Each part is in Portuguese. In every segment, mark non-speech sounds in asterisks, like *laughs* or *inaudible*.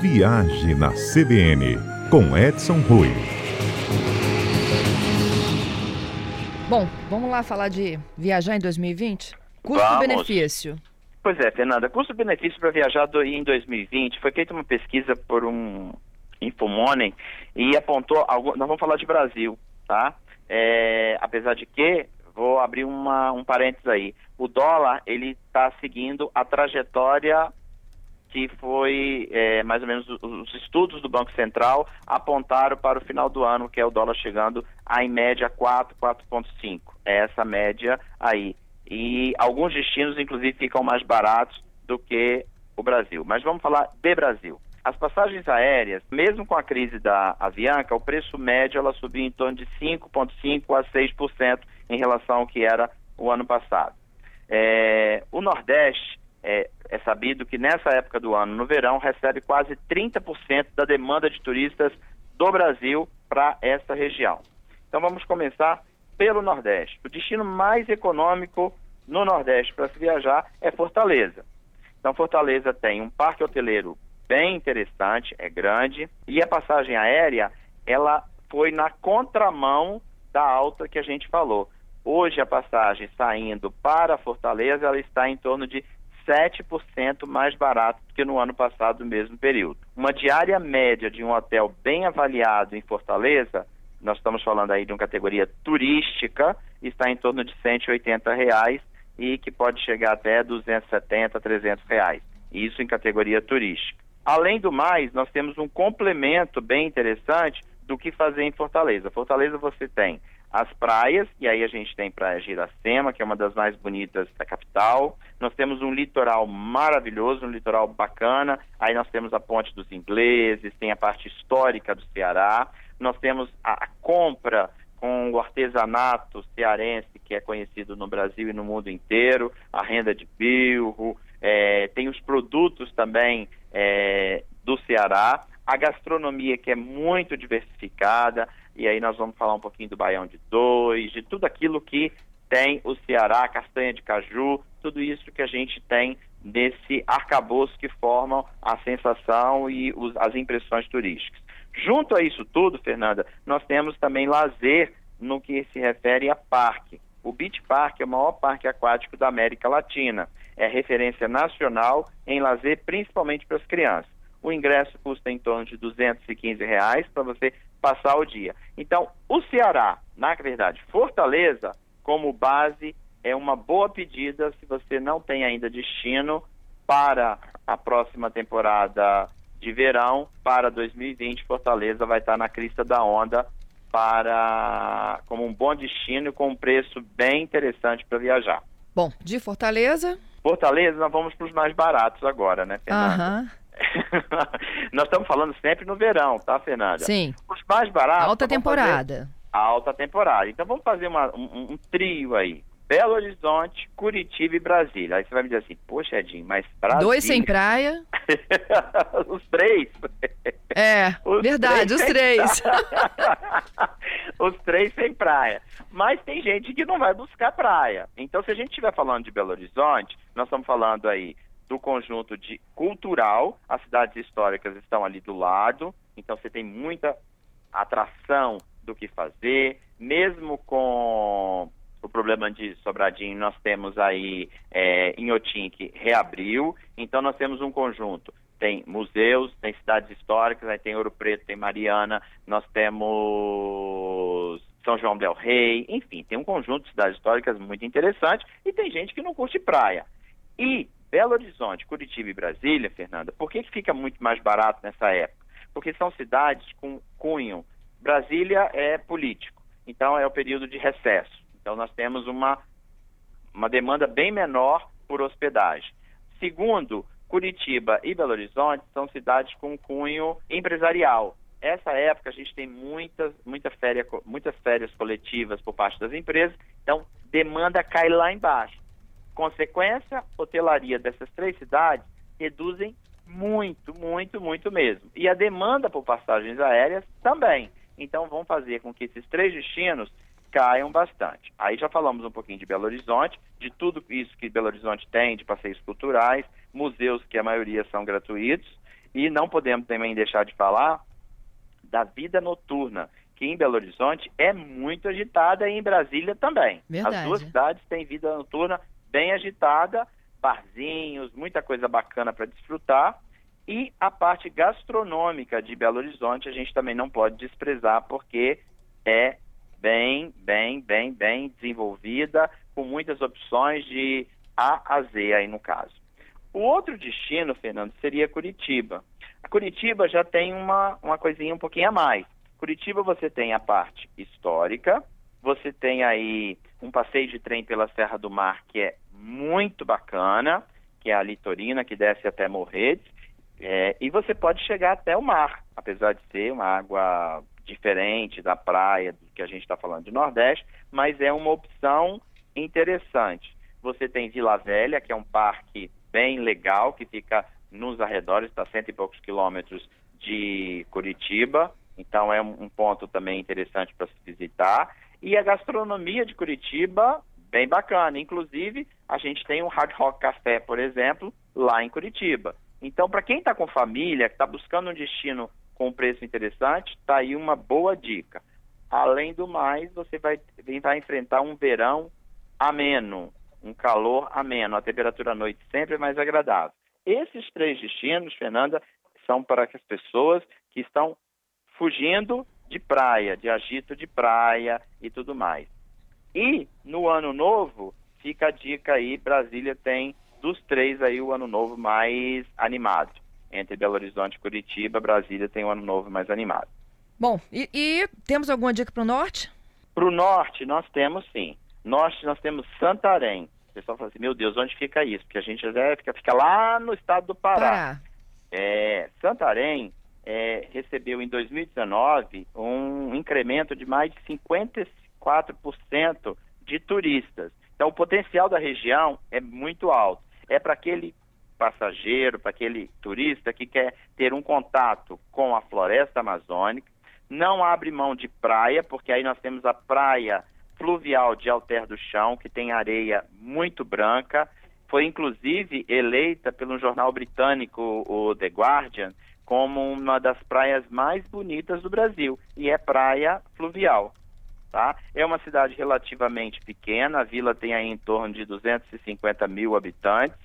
Viagem na CBN, com Edson Rui. Bom, vamos lá falar de viajar em 2020? Custo-benefício. Pois é, Fernanda, custo-benefício para viajar do, em 2020 foi feita uma pesquisa por um Infomoney e apontou, nós vamos falar de Brasil, tá? É, apesar de que, vou abrir uma, um parênteses aí, o dólar, ele está seguindo a trajetória que foi é, mais ou menos os estudos do Banco Central apontaram para o final do ano, que é o dólar chegando a em média 4, 4,5. É essa média aí. E alguns destinos, inclusive, ficam mais baratos do que o Brasil. Mas vamos falar de Brasil. As passagens aéreas, mesmo com a crise da Avianca, o preço médio ela subiu em torno de 5,5% a 6% em relação ao que era o ano passado. É, o Nordeste é, é, sabido que nessa época do ano, no verão, recebe quase 30% da demanda de turistas do Brasil para essa região. Então vamos começar pelo Nordeste. O destino mais econômico no Nordeste para se viajar é Fortaleza. Então Fortaleza tem um parque hoteleiro bem interessante, é grande, e a passagem aérea, ela foi na contramão da alta que a gente falou. Hoje a passagem saindo para Fortaleza, ela está em torno de 7% mais barato do que no ano passado, no mesmo período. Uma diária média de um hotel bem avaliado em Fortaleza, nós estamos falando aí de uma categoria turística, está em torno de 180 reais e que pode chegar até 270, 300 reais. Isso em categoria turística. Além do mais, nós temos um complemento bem interessante do que fazer em Fortaleza. Fortaleza você tem as praias, e aí a gente tem Praia Giracema, que é uma das mais bonitas da capital. Nós temos um litoral maravilhoso, um litoral bacana. Aí nós temos a Ponte dos Ingleses, tem a parte histórica do Ceará. Nós temos a, a compra com o artesanato cearense, que é conhecido no Brasil e no mundo inteiro, a renda de bilro, é, tem os produtos também é, do Ceará, a gastronomia que é muito diversificada, e aí nós vamos falar um pouquinho do Baião de Dois, de tudo aquilo que tem o Ceará, castanha de caju, tudo isso que a gente tem nesse arcabouço que formam a sensação e os, as impressões turísticas. Junto a isso tudo, Fernanda, nós temos também lazer no que se refere a parque. O Beach Park é o maior parque aquático da América Latina. É referência nacional em lazer, principalmente para as crianças. O ingresso custa em torno de 215 reais para você passar o dia. Então, o Ceará, na verdade, Fortaleza, como base, é uma boa pedida se você não tem ainda destino para a próxima temporada de verão. Para 2020, Fortaleza vai estar na crista da onda para como um bom destino com um preço bem interessante para viajar. Bom, de Fortaleza? Fortaleza, nós vamos para os mais baratos agora, né, Fernanda? Uhum. *laughs* nós estamos falando sempre no verão, tá, Fernanda? Sim. Os mais baratos. Alta temporada. Alta temporada. Então vamos fazer uma, um, um trio aí. Belo Horizonte, Curitiba e Brasília. Aí você vai me dizer assim, poxa, Edinho, mas Brasília... Dois sem praia? *laughs* os três. É, os verdade, três os três. *laughs* os três sem praia. Mas tem gente que não vai buscar praia. Então, se a gente estiver falando de Belo Horizonte, nós estamos falando aí do conjunto de cultural, as cidades históricas estão ali do lado, então você tem muita atração do que fazer, mesmo com o problema de Sobradinho, nós temos aí é, Inhotim que reabriu, então nós temos um conjunto. Tem museus, tem cidades históricas, aí tem Ouro Preto, tem Mariana, nós temos São João del Rei, enfim, tem um conjunto de cidades históricas muito interessante e tem gente que não curte praia. E Belo Horizonte, Curitiba e Brasília, Fernanda, por que, fica muito mais barato nessa época? Porque são cidades com cunho. Brasília é político, então é o período de recesso. Então nós temos uma, uma demanda bem menor por hospedagem. Segundo, Curitiba e Belo Horizonte são cidades com cunho empresarial. Essa época a gente tem muitas, muita féria, muitas férias coletivas por parte das empresas, então demanda cai lá embaixo. Consequência, hotelaria dessas três cidades reduzem muito, muito, muito mesmo. E a demanda por passagens aéreas também. Então vão fazer com que esses três destinos caiam bastante. Aí já falamos um pouquinho de Belo Horizonte, de tudo isso que Belo Horizonte tem, de passeios culturais, museus que a maioria são gratuitos, E não podemos também deixar de falar da vida noturna, que em Belo Horizonte é muito agitada e em Brasília também. Verdade. As duas cidades têm vida noturna bem agitada, barzinhos, muita coisa bacana para desfrutar. E a parte gastronômica de Belo Horizonte a gente também não pode desprezar, porque é bem, bem, bem, bem desenvolvida, com muitas opções de A a Z aí no caso. O outro destino, Fernando, seria Curitiba. A Curitiba já tem uma, uma coisinha um pouquinho a mais. Curitiba você tem a parte histórica, você tem aí um passeio de trem pela Serra do Mar que é muito bacana, que é a Litorina, que desce até Morretes, é, e você pode chegar até o mar, apesar de ser uma água diferente da praia do que a gente está falando de Nordeste, mas é uma opção interessante. Você tem Vila Velha, que é um parque bem legal, que fica nos arredores, está cento e poucos quilômetros de Curitiba, então é um ponto também interessante para se visitar. E a gastronomia de Curitiba, bem bacana. Inclusive, a gente tem um Hard Rock Café, por exemplo, lá em Curitiba. Então, para quem está com família, que está buscando um destino com um preço interessante, está aí uma boa dica. Além do mais, você vai, vai enfrentar um verão ameno, um calor ameno, a temperatura à noite sempre é mais agradável. Esses três destinos, Fernanda, são para as pessoas que estão fugindo de praia, de agito de praia e tudo mais. E no ano novo, fica a dica aí, Brasília tem dos três aí o ano novo mais animado. Entre Belo Horizonte e Curitiba, Brasília tem o ano novo mais animado. Bom, e, e temos alguma dica para o norte? Para o norte, nós temos sim. Norte, nós temos Santarém. O pessoal fala assim, meu Deus, onde fica isso? Porque a gente já fica, fica lá no estado do Pará. Pará. É, Santarém é, recebeu em 2019 um incremento de mais de 54% de turistas. Então, o potencial da região é muito alto. É para aquele passageiro, para aquele turista que quer ter um contato com a floresta amazônica, não abre mão de praia, porque aí nós temos a praia fluvial de Alter do Chão, que tem areia muito branca, foi inclusive eleita pelo jornal britânico, o The Guardian, como uma das praias mais bonitas do Brasil, e é praia fluvial. Tá? É uma cidade relativamente pequena, a vila tem aí em torno de 250 mil habitantes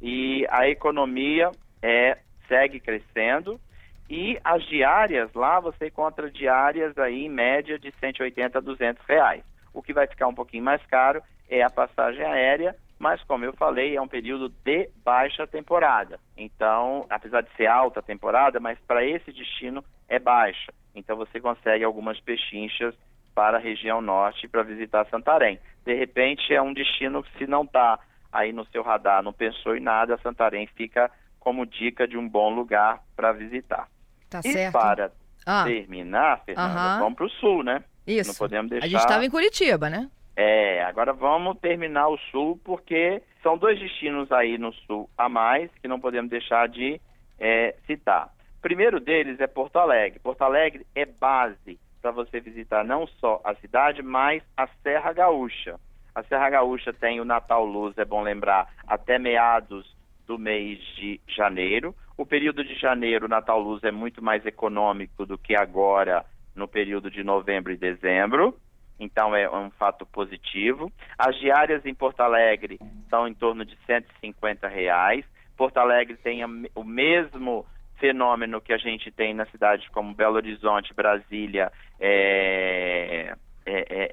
e a economia é, segue crescendo e as diárias lá você encontra diárias aí em média de 180 a 200 reais. O que vai ficar um pouquinho mais caro é a passagem aérea, mas como eu falei, é um período de baixa temporada. Então, apesar de ser alta temporada, mas para esse destino é baixa. Então você consegue algumas pechinchas para a região norte para visitar Santarém. De repente é um destino que se não está aí no seu radar, não pensou em nada, Santarém fica como dica de um bom lugar para visitar. Tá e certo. para ah. terminar, Fernanda, vamos para o sul, né? Isso. Não podemos deixar. A gente estava em Curitiba, né? É, agora vamos terminar o sul, porque são dois destinos aí no sul a mais que não podemos deixar de é, citar. O primeiro deles é Porto Alegre. Porto Alegre é base para você visitar não só a cidade, mas a Serra Gaúcha. A Serra Gaúcha tem o Natal Luz, é bom lembrar, até meados do mês de janeiro. O período de janeiro, Natal Luz, é muito mais econômico do que agora no período de novembro e dezembro. Então é um fato positivo. As diárias em Porto Alegre são em torno de 150 reais. Porto Alegre tem o mesmo fenômeno que a gente tem na cidades como Belo Horizonte, Brasília, é, é, é,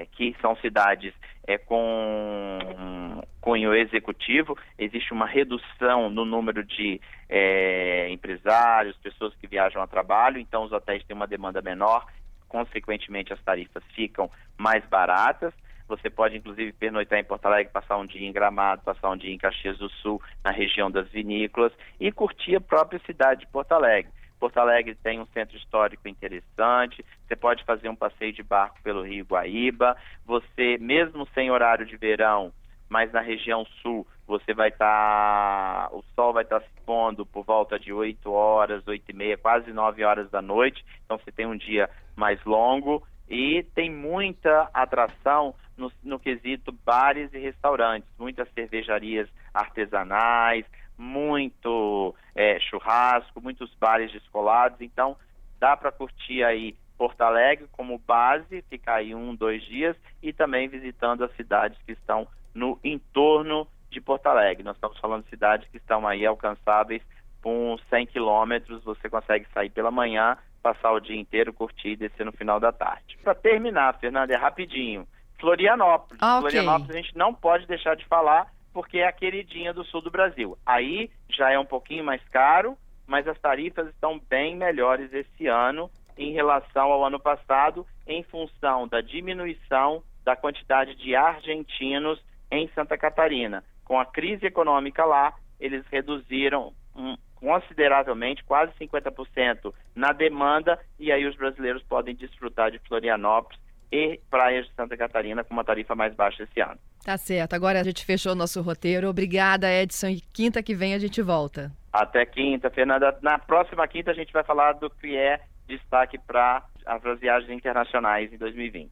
é que são cidades é, com cunho executivo, existe uma redução no número de é, empresários, pessoas que viajam a trabalho, então os hotéis têm uma demanda menor, consequentemente as tarifas ficam mais baratas. Você pode, inclusive, pernoitar em Porto Alegre, passar um dia em Gramado, passar um dia em Caxias do Sul, na região das vinícolas, e curtir a própria cidade de Porto Alegre. Porto Alegre tem um centro histórico interessante, você pode fazer um passeio de barco pelo Rio Guaíba, você, mesmo sem horário de verão, mas na região sul, você vai estar, tá, o sol vai estar tá se pondo por volta de 8 horas, 8 e meia, quase 9 horas da noite, então você tem um dia mais longo e tem muita atração no, no quesito bares e restaurantes, muitas cervejarias artesanais, muito é, churrasco, muitos bares descolados, então dá para curtir aí Porto Alegre como base, ficar aí um, dois dias, e também visitando as cidades que estão no entorno de Porto Alegre. Nós estamos falando de cidades que estão aí alcançáveis com 100 quilômetros, você consegue sair pela manhã, passar o dia inteiro, curtir e descer no final da tarde. Para terminar, Fernanda, é rapidinho. Florianópolis. Ah, okay. Florianópolis a gente não pode deixar de falar porque é a queridinha do sul do Brasil. Aí já é um pouquinho mais caro, mas as tarifas estão bem melhores esse ano em relação ao ano passado, em função da diminuição da quantidade de argentinos em Santa Catarina. Com a crise econômica lá, eles reduziram um, consideravelmente, quase 50% na demanda, e aí os brasileiros podem desfrutar de Florianópolis e praias de Santa Catarina com uma tarifa mais baixa esse ano. Tá certo. Agora a gente fechou o nosso roteiro. Obrigada, Edson. E quinta que vem a gente volta. Até quinta, Fernanda. Na próxima quinta a gente vai falar do que é destaque para as viagens internacionais em 2020.